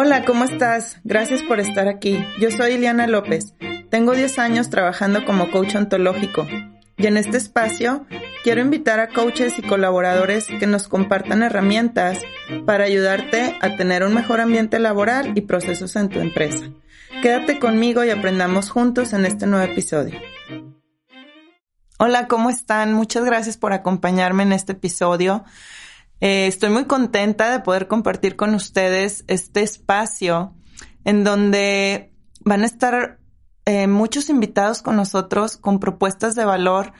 Hola, ¿cómo estás? Gracias por estar aquí. Yo soy Ileana López. Tengo 10 años trabajando como coach ontológico. Y en este espacio quiero invitar a coaches y colaboradores que nos compartan herramientas para ayudarte a tener un mejor ambiente laboral y procesos en tu empresa. Quédate conmigo y aprendamos juntos en este nuevo episodio. Hola, ¿cómo están? Muchas gracias por acompañarme en este episodio. Eh, estoy muy contenta de poder compartir con ustedes este espacio en donde van a estar eh, muchos invitados con nosotros con propuestas de valor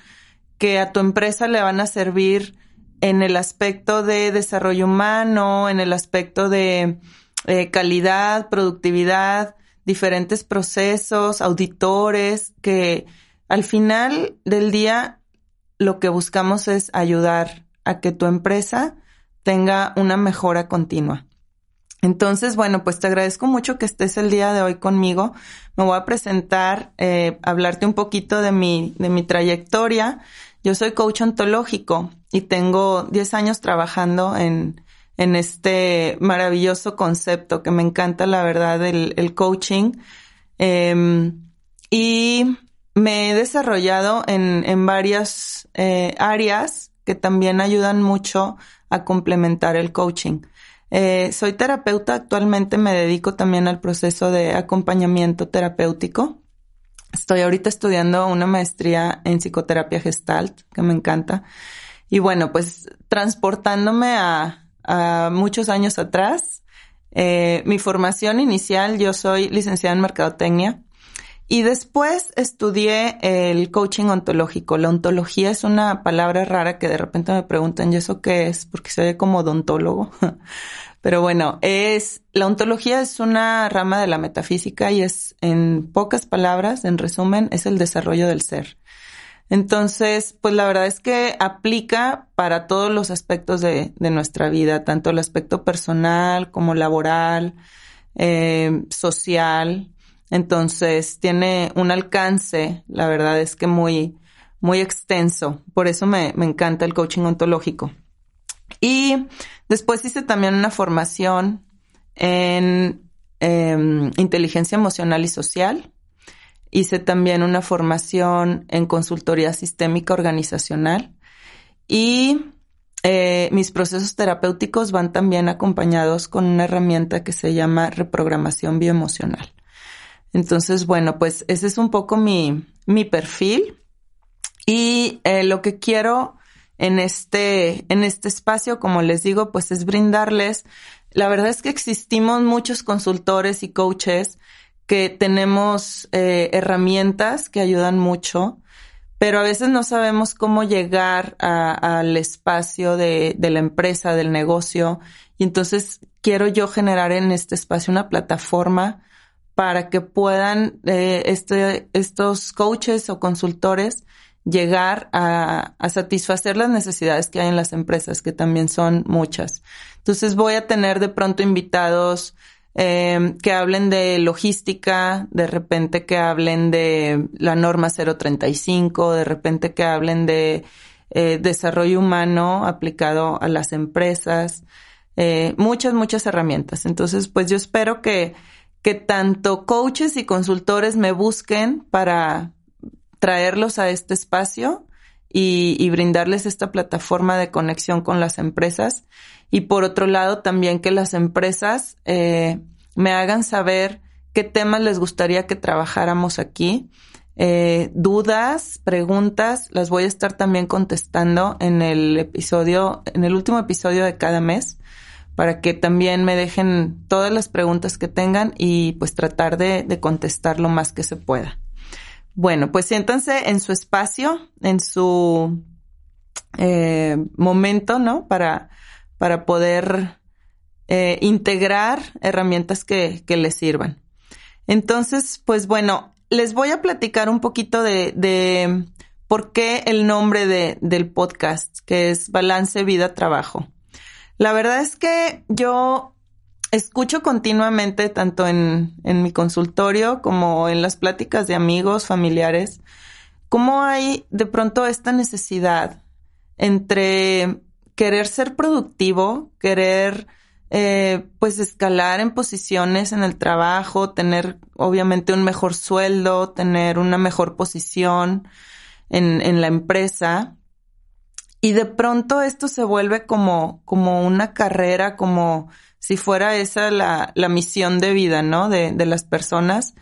que a tu empresa le van a servir en el aspecto de desarrollo humano, en el aspecto de eh, calidad, productividad, diferentes procesos, auditores, que al final del día lo que buscamos es ayudar a que tu empresa tenga una mejora continua. Entonces, bueno, pues te agradezco mucho que estés el día de hoy conmigo. Me voy a presentar, eh, hablarte un poquito de mi, de mi trayectoria. Yo soy coach ontológico y tengo 10 años trabajando en, en este maravilloso concepto que me encanta, la verdad, el, coaching. Em, y me he desarrollado en, en varias eh, áreas que también ayudan mucho a complementar el coaching. Eh, soy terapeuta, actualmente me dedico también al proceso de acompañamiento terapéutico. Estoy ahorita estudiando una maestría en psicoterapia gestalt, que me encanta. Y bueno, pues transportándome a, muchos años atrás, eh, mi formación inicial, yo soy licenciada en mercadotecnia y después estudié el coaching ontológico. La ontología es una palabra rara que de repente me preguntan, ¿y eso qué es? Porque se ve como odontólogo. Pero bueno, es, la ontología es una rama de la metafísica y es, en pocas palabras, en resumen, es el desarrollo del ser. Entonces, pues la verdad es que aplica para todos los aspectos de, nuestra vida, tanto el aspecto personal como laboral, eh, social, entonces tiene un alcance, la verdad es que muy, muy extenso. Por eso me, me encanta el coaching ontológico. Y después hice también una formación en em, inteligencia emocional y social. Hice también una formación en consultoría sistémica organizacional. Y eh, mis procesos terapéuticos van también acompañados con una herramienta que se llama reprogramación bioemocional. Entonces, bueno, pues ese es un poco mi, mi perfil y eh, lo que quiero en este, en este espacio, como les digo, pues es brindarles. La verdad es que existimos muchos consultores y coaches que tenemos eh, herramientas que ayudan mucho, pero a veces no sabemos cómo llegar al espacio de, de la empresa, del negocio. Y entonces quiero yo generar en este espacio una plataforma para que puedan eh, este, estos coaches o consultores llegar a, satisfacer las necesidades que hay en las empresas, que también son muchas. Entonces voy a tener de pronto invitados em, que hablen de logística, de repente que hablen de la norma 035, de repente que hablen de eh, desarrollo humano aplicado a las empresas, eh, muchas, muchas herramientas. Entonces, pues yo espero que que tanto coaches y consultores me busquen para traerlos a este espacio y, brindarles esta plataforma de conexión con las empresas. Y por otro lado, también que las empresas eh, me hagan saber qué temas les gustaría que trabajáramos aquí. Eh, dudas, preguntas, las voy a estar también contestando en el episodio, en el último episodio de cada mes para que también me dejen todas las preguntas que tengan y pues tratar de, contestar lo más que se pueda. Bueno, pues siéntanse en su espacio, en su eh, momento, ¿no? Para, para poder eh, integrar herramientas que, que les sirvan. Entonces, pues bueno, les voy a platicar un poquito de, de por qué el nombre de, del podcast, que es Balance Vida Trabajo. La verdad es que yo escucho continuamente, tanto en, en mi consultorio como en las pláticas de amigos, familiares, cómo hay de pronto esta necesidad entre querer ser productivo, querer eh, pues escalar en posiciones en el trabajo, tener obviamente un mejor sueldo, tener una mejor posición en, en la empresa. Y de pronto esto se vuelve como, como una carrera, como si fuera esa la, la misión de vida, ¿no? De, de las personas.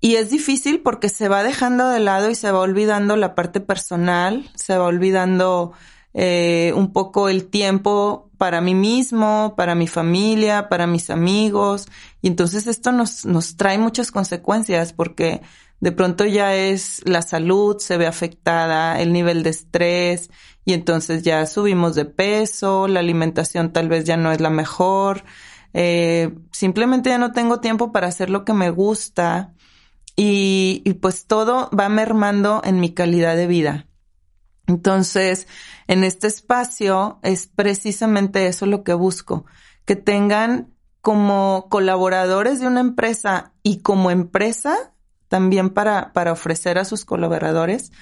Y es difícil porque se va dejando de lado y se va olvidando la parte personal, se va olvidando eh, un poco el tiempo para mí mismo, para mi familia, para mis amigos. Y entonces esto nos, nos trae muchas consecuencias porque de pronto ya es la salud se ve afectada, el nivel de estrés y entonces ya subimos de peso, la alimentación tal vez ya no es la mejor, eh, simplemente ya no tengo tiempo para hacer lo que me gusta y, y pues todo va mermando en mi calidad de vida. Entonces, en este espacio es precisamente eso lo que busco, que tengan como colaboradores de una empresa y como empresa también para, para ofrecer a sus colaboradores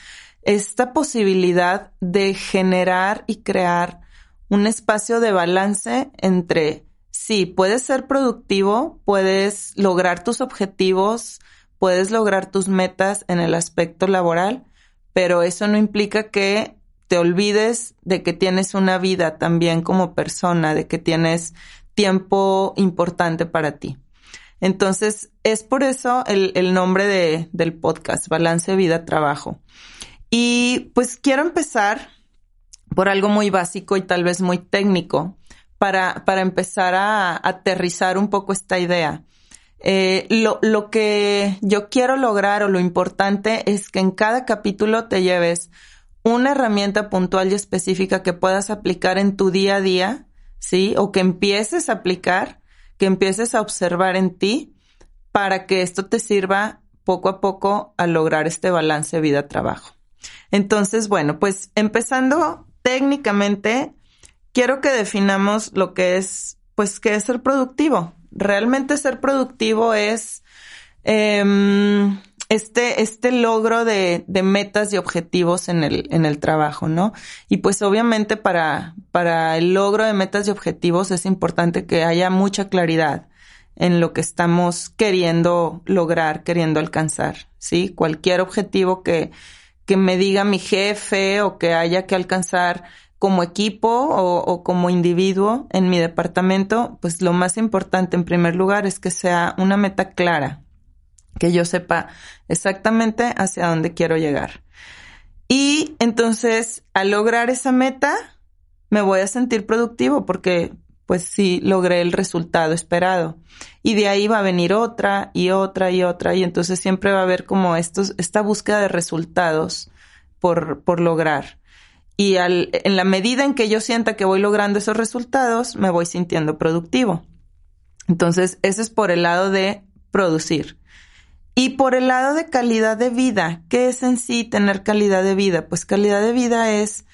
esta posibilidad de generar y crear un espacio de balance entre, sí, puedes ser productivo, puedes lograr tus objetivos, puedes lograr tus metas en el aspecto laboral, pero eso no implica que te olvides de que tienes una vida también como persona, de que tienes tiempo importante para ti. Entonces, es por eso el, nombre de, del podcast, Balance Vida-Trabajo. Y pues quiero empezar por algo muy básico y tal vez muy técnico para, para empezar a aterrizar un poco esta idea. Eh, lo, lo que yo quiero lograr o lo importante es que en cada capítulo te lleves una herramienta puntual y específica que puedas aplicar en tu día a día, ¿sí? O que empieces a aplicar, que empieces a observar en ti para que esto te sirva poco a poco a lograr este balance vida-trabajo. Entonces, bueno, pues empezando técnicamente, quiero que definamos lo que es, pues, qué es ser productivo realmente ser productivo es em, este, este logro de, de, metas y objetivos en el, en el trabajo, ¿no? Y pues obviamente para, para el logro de metas y objetivos es importante que haya mucha claridad en lo que estamos queriendo lograr, queriendo alcanzar, ¿sí? Cualquier objetivo que, que me diga mi jefe o que haya que alcanzar como equipo o, como individuo en mi departamento, pues lo más importante en primer lugar es que sea una meta clara, que yo sepa exactamente hacia dónde quiero llegar. Y entonces, al lograr esa meta, me voy a sentir productivo porque pues sí logré el resultado esperado. Y de ahí va a venir otra y otra y otra y entonces siempre va a haber como estos, esta búsqueda de resultados por, por lograr. Y al, en la medida en que yo sienta que voy logrando esos resultados, me voy sintiendo productivo. Entonces, ese es por el lado de producir. Y por el lado de calidad de vida, ¿qué es en sí tener calidad de vida? Pues calidad de vida es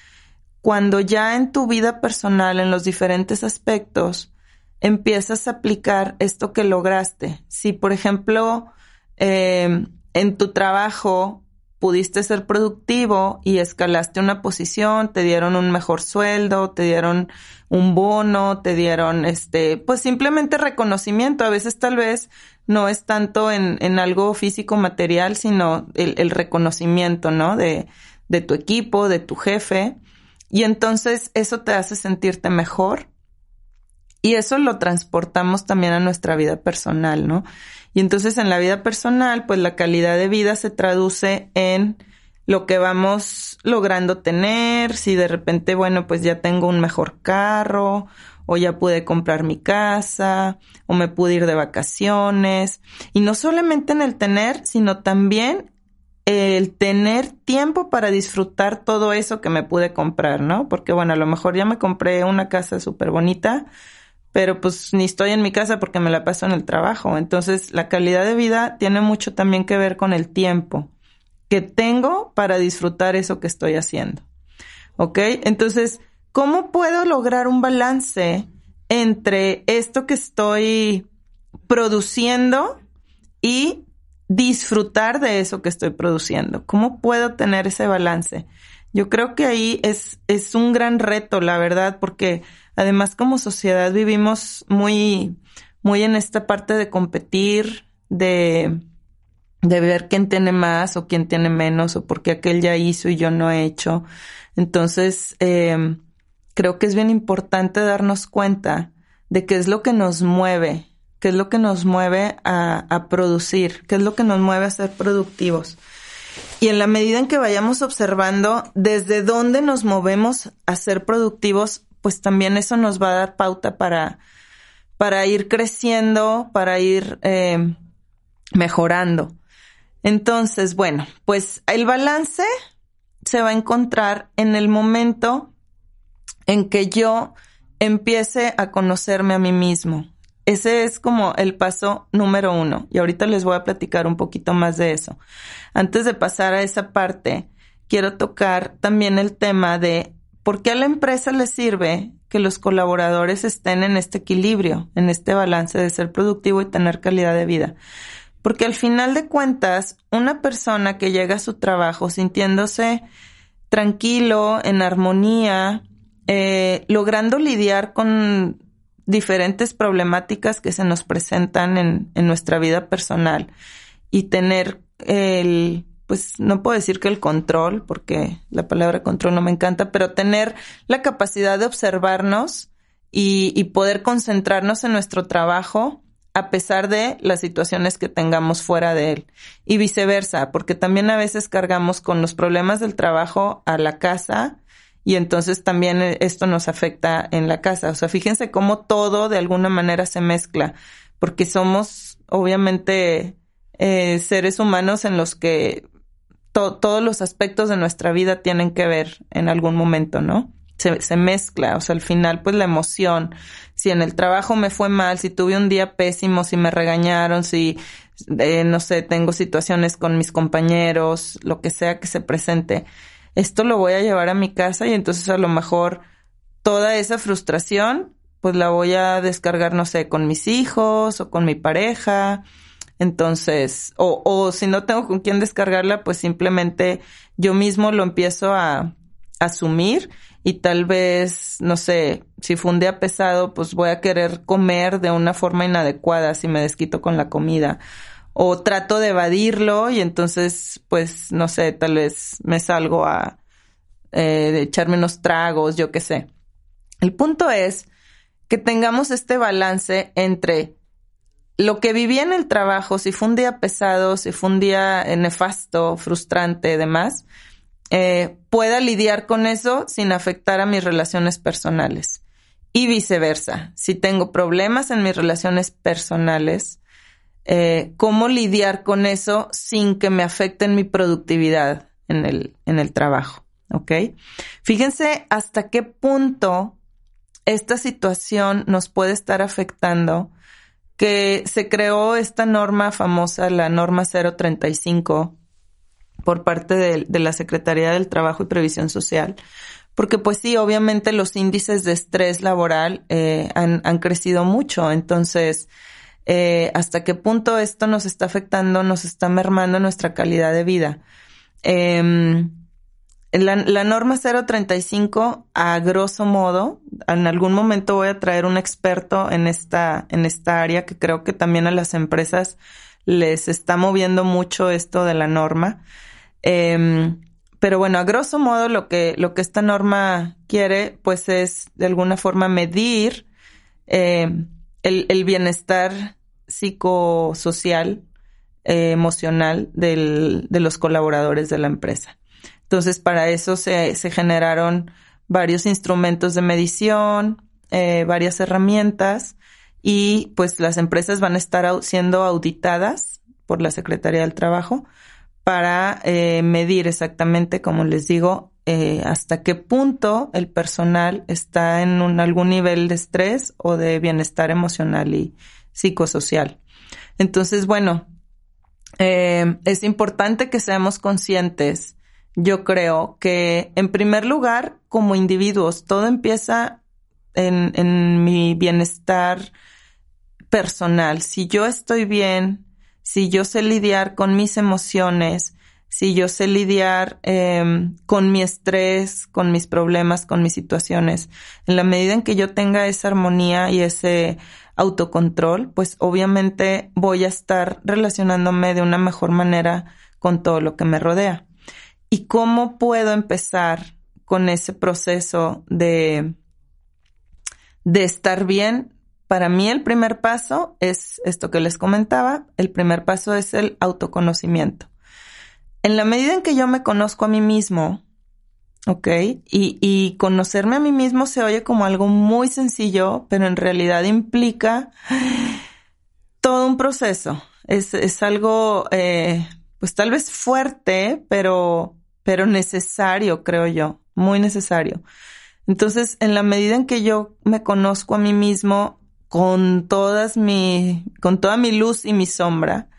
cuando ya en tu vida personal, en los diferentes aspectos, empiezas a aplicar esto que lograste. Si, por ejemplo, eh, en tu trabajo pudiste ser productivo y escalaste una posición, te dieron un mejor sueldo, te dieron un bono, te dieron este, pues simplemente reconocimiento. A veces tal vez no es tanto en, en algo físico material, sino el, el reconocimiento, ¿no? De, de tu equipo, de tu jefe. Y entonces eso te hace sentirte mejor. Y eso lo transportamos también a nuestra vida personal, ¿no? Y entonces en la vida personal, pues la calidad de vida se traduce en lo que vamos logrando tener, si de repente, bueno, pues ya tengo un mejor carro, o ya pude comprar mi casa, o me pude ir de vacaciones. Y no solamente en el tener, sino también el tener tiempo para disfrutar todo eso que me pude comprar, ¿no? Porque bueno, a lo mejor ya me compré una casa súper bonita, pero pues ni estoy en mi casa porque me la paso en el trabajo. Entonces, la calidad de vida tiene mucho también que ver con el tiempo que tengo para disfrutar eso que estoy haciendo. ¿Ok? Entonces, ¿cómo puedo lograr un balance entre esto que estoy produciendo y disfrutar de eso que estoy produciendo? ¿Cómo puedo tener ese balance? Yo creo que ahí es, es un gran reto, la verdad, porque además como sociedad vivimos muy, muy en esta parte de competir, de, de ver quién tiene más o quién tiene menos o porque aquel ya hizo y yo no he hecho. Entonces, eh, creo que es bien importante darnos cuenta de qué es lo que nos mueve, qué es lo que nos mueve a, a producir, qué es lo que nos mueve a ser productivos. Y en la medida en que vayamos observando desde dónde nos movemos a ser productivos, pues también eso nos va a dar pauta para, para ir creciendo, para ir eh, mejorando. Entonces, bueno, pues el balance se va a encontrar en el momento en que yo empiece a conocerme a mí mismo. Ese es como el paso número uno. Y ahorita les voy a platicar un poquito más de eso. Antes de pasar a esa parte, quiero tocar también el tema de por qué a la empresa le sirve que los colaboradores estén en este equilibrio, en este balance de ser productivo y tener calidad de vida. Porque al final de cuentas, una persona que llega a su trabajo sintiéndose tranquilo, en armonía, eh, logrando lidiar con diferentes problemáticas que se nos presentan en, en nuestra vida personal y tener el, pues no puedo decir que el control, porque la palabra control no me encanta, pero tener la capacidad de observarnos y, y poder concentrarnos en nuestro trabajo a pesar de las situaciones que tengamos fuera de él. Y viceversa, porque también a veces cargamos con los problemas del trabajo a la casa y entonces también esto nos afecta en la casa. O sea, fíjense cómo todo de alguna manera se mezcla, porque somos obviamente eh, seres humanos en los que todos los aspectos de nuestra vida tienen que ver en algún momento, ¿no? se, se, mezcla, o sea, al final, pues la emoción, si en el trabajo me fue mal, si tuve un día pésimo, si me regañaron, si, eh, no sé, tengo situaciones con mis compañeros, lo que sea que se presente, esto lo voy a llevar a mi casa y entonces a lo mejor toda esa frustración, pues la voy a descargar, no sé, con mis hijos o con mi pareja. Entonces, o, o si no tengo con quién descargarla, pues simplemente yo mismo lo empiezo a asumir y tal vez, no sé, si fue un día pesado, pues voy a querer comer de una forma inadecuada si me desquito con la comida. O trato de evadirlo y entonces, pues, no sé, tal vez me salgo a eh, echarme unos tragos, yo qué sé. El punto es que tengamos este balance entre lo que viví en el trabajo, si fue un día pesado, si fue un día nefasto, frustrante, demás, eh, pueda lidiar con eso sin afectar a mis relaciones personales. Y viceversa, si tengo problemas en mis relaciones personales, eh, cómo lidiar con eso sin que me afecten mi productividad en el, en el trabajo. ¿Ok? Fíjense hasta qué punto esta situación nos puede estar afectando que se creó esta norma famosa, la norma 035, por parte de, la Secretaría del Trabajo y Previsión Social. Porque pues sí, obviamente los índices de estrés laboral eh, han, han, crecido mucho. Entonces, eh, ¿hasta qué punto esto nos está afectando, nos está mermando nuestra calidad de vida? Eh, la, norma 035, a grosso modo, en algún momento voy a traer un experto en esta, en esta área que creo que también a las empresas les está moviendo mucho esto de la norma. Eh, pero bueno, a grosso modo lo que, lo que esta norma quiere, pues es de alguna forma medir eh, el, el, bienestar psicosocial, eh, emocional del, de los colaboradores de la empresa. Entonces, para eso se, se generaron varios instrumentos de medición, eh, varias herramientas y pues las empresas van a estar siendo auditadas por la Secretaría del Trabajo para eh, medir exactamente, como les digo, hasta qué punto el personal está en un, algún nivel de estrés o de bienestar emocional y psicosocial. Entonces, bueno, eh, es importante que seamos conscientes. Yo creo que, en primer lugar, como individuos, todo empieza en, mi bienestar personal. Si yo estoy bien, si yo sé lidiar con mis emociones, si yo sé lidiar em, con mi estrés, con mis problemas, con mis situaciones, en la medida en que yo tenga esa armonía y ese autocontrol, pues obviamente voy a estar relacionándome de una mejor manera con todo lo que me rodea. ¿Y cómo puedo empezar con ese proceso de, de estar bien? Para mí el primer paso es esto que les comentaba, el primer paso es el autoconocimiento. En la medida en que yo me conozco a mí mismo, ¿ok? Y, y, conocerme a mí mismo se oye como algo muy sencillo, pero en realidad implica todo un proceso. Es, es algo, eh, pues tal vez fuerte, pero, pero necesario, creo yo, muy necesario. Entonces, en la medida en que yo me conozco a mí mismo con todas mi, con toda mi luz y mi sombra,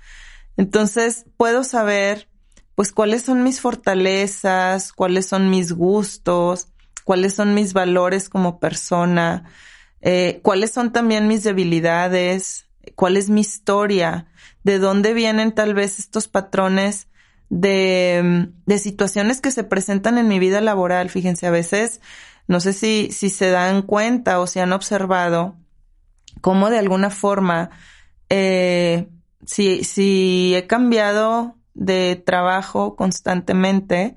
entonces puedo saber pues cuáles son mis fortalezas, cuáles son mis gustos, cuáles son mis valores como persona, eh, cuáles son también mis debilidades, cuál es mi historia, de dónde vienen tal vez estos patrones de, de situaciones que se presentan en mi vida laboral. Fíjense, a veces, no sé si, si se dan cuenta o si han observado cómo de alguna forma, eh, si, si he cambiado de trabajo constantemente,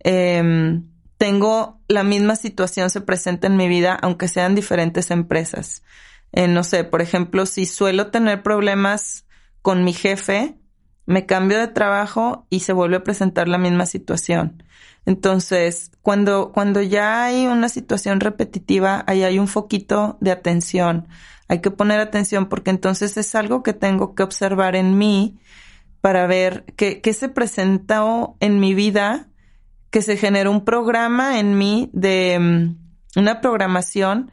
em, tengo la misma situación se presenta en mi vida, aunque sean diferentes empresas. Eh, no sé, por ejemplo, si suelo tener problemas con mi jefe, me cambio de trabajo y se vuelve a presentar la misma situación. Entonces, cuando, cuando ya hay una situación repetitiva, ahí hay un foquito de atención. Hay que poner atención porque entonces es algo que tengo que observar en mí para ver qué, se presentó en mi vida, que se generó un programa en mí de mm, una programación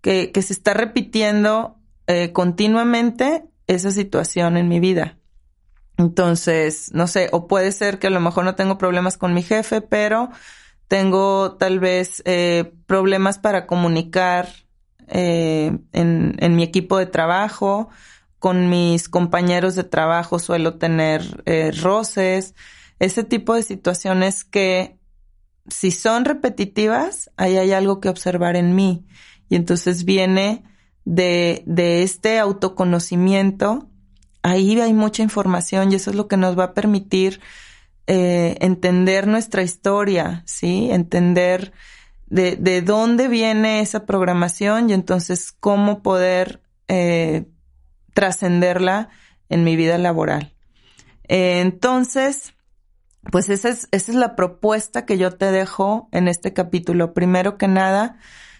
que, se está repitiendo eh, continuamente esa situación en mi vida. Entonces, no sé, o puede ser que a lo mejor no tengo problemas con mi jefe, pero tengo tal vez eh, problemas para comunicar eh, en, en, mi equipo de trabajo con mis compañeros de trabajo suelo tener eh, roces, ese tipo de situaciones que si son repetitivas, ahí hay algo que observar en mí. Y entonces viene de, de este autoconocimiento, ahí hay mucha información y eso es lo que nos va a permitir eh, entender nuestra historia, ¿sí? Entender de, de, dónde viene esa programación y entonces cómo poder eh, trascenderla en mi vida laboral. Eh, entonces, pues esa es, esa es la propuesta que yo te dejo en este capítulo. Primero que nada,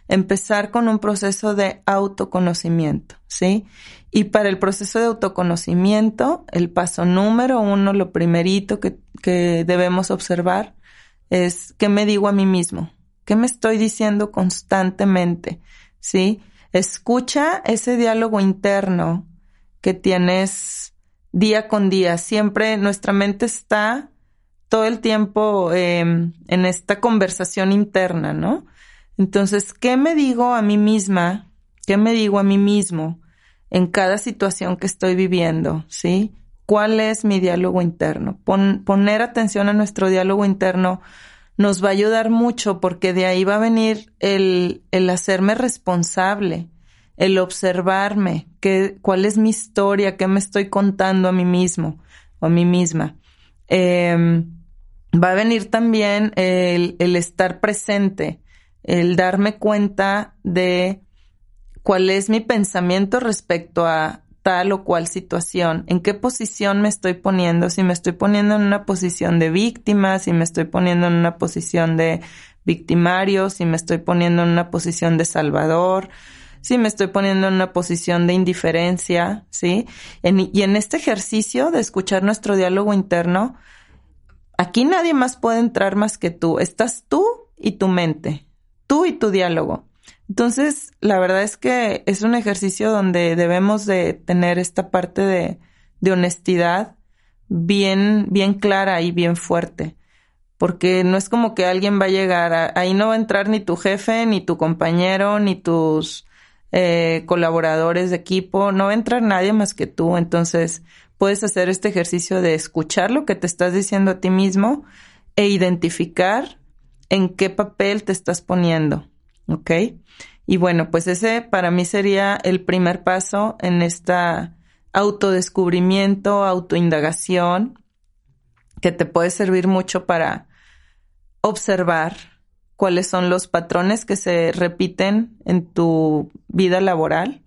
empezar con un proceso de autoconocimiento, ¿sí? Y para el proceso de autoconocimiento, el paso número uno, lo primerito que, que debemos observar es qué me digo a mí mismo, qué me estoy diciendo constantemente, ¿sí? Escucha ese diálogo interno que tienes día con día. Siempre nuestra mente está todo el tiempo em, en esta conversación interna, ¿no? Entonces, ¿qué me digo a mí misma? ¿Qué me digo a mí mismo en cada situación que estoy viviendo? ¿Sí? ¿Cuál es mi diálogo interno? poner atención a nuestro diálogo interno nos va a ayudar mucho porque de ahí va a venir el, el hacerme responsable el observarme, qué, cuál es mi historia, qué me estoy contando a mí mismo o a mí misma. Em, va a venir también el, el estar presente, el darme cuenta de cuál es mi pensamiento respecto a tal o cual situación, en qué posición me estoy poniendo, si me estoy poniendo en una posición de víctima, si me estoy poniendo en una posición de victimario, si me estoy poniendo en una posición de salvador, si me estoy poniendo en una posición de indiferencia, ¿sí? y en este ejercicio de escuchar nuestro diálogo interno, aquí nadie más puede entrar más que tú. Estás tú y tu mente, tú y tu diálogo. Entonces, la verdad es que es un ejercicio donde debemos de tener esta parte de, de honestidad bien, bien clara y bien fuerte. Porque no es como que alguien va a llegar, ahí no va a entrar ni tu jefe, ni tu compañero, ni tus eh, colaboradores de equipo, no va a entrar nadie más que tú. Entonces, puedes hacer este ejercicio de escuchar lo que te estás diciendo a ti mismo e identificar en qué papel te estás poniendo. ¿Ok? Y bueno, pues ese para mí sería el primer paso en esta autodescubrimiento, autoindagación, que te puede servir mucho para observar cuáles son los patrones que se repiten en tu vida laboral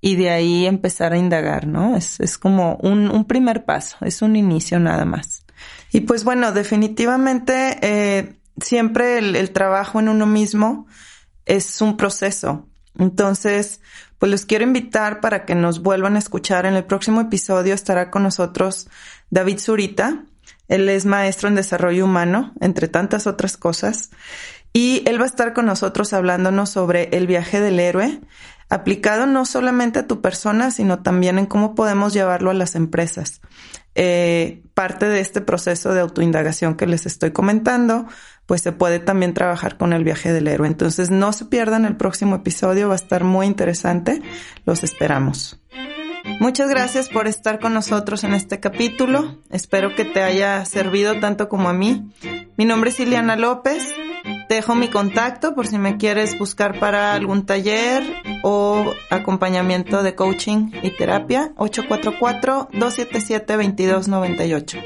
y de ahí empezar a indagar, ¿no? Es, es como un, primer paso, es un inicio nada más. Y pues bueno, definitivamente eh, siempre el, el trabajo en uno mismo es un proceso. Entonces, pues los quiero invitar para que nos vuelvan a escuchar. En el próximo episodio estará con nosotros David Zurita. Él es maestro en desarrollo humano, entre tantas otras cosas. Y él va a estar con nosotros hablándonos sobre el viaje del héroe, aplicado no solamente a tu persona, sino también en cómo podemos llevarlo a las empresas. Eh, parte de este proceso de autoindagación que les estoy comentando, pues se puede también trabajar con el viaje del héroe. Entonces no se pierdan el próximo episodio, va a estar muy interesante. Los esperamos. Muchas gracias por estar con nosotros en este capítulo. Espero que te haya servido tanto como a mí. Mi nombre es Ileana López. Te dejo mi contacto por si me quieres buscar para algún taller o acompañamiento de coaching y terapia. 844-277-2298.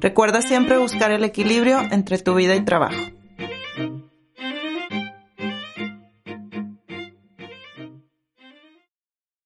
Recuerda siempre buscar el equilibrio entre tu vida y trabajo.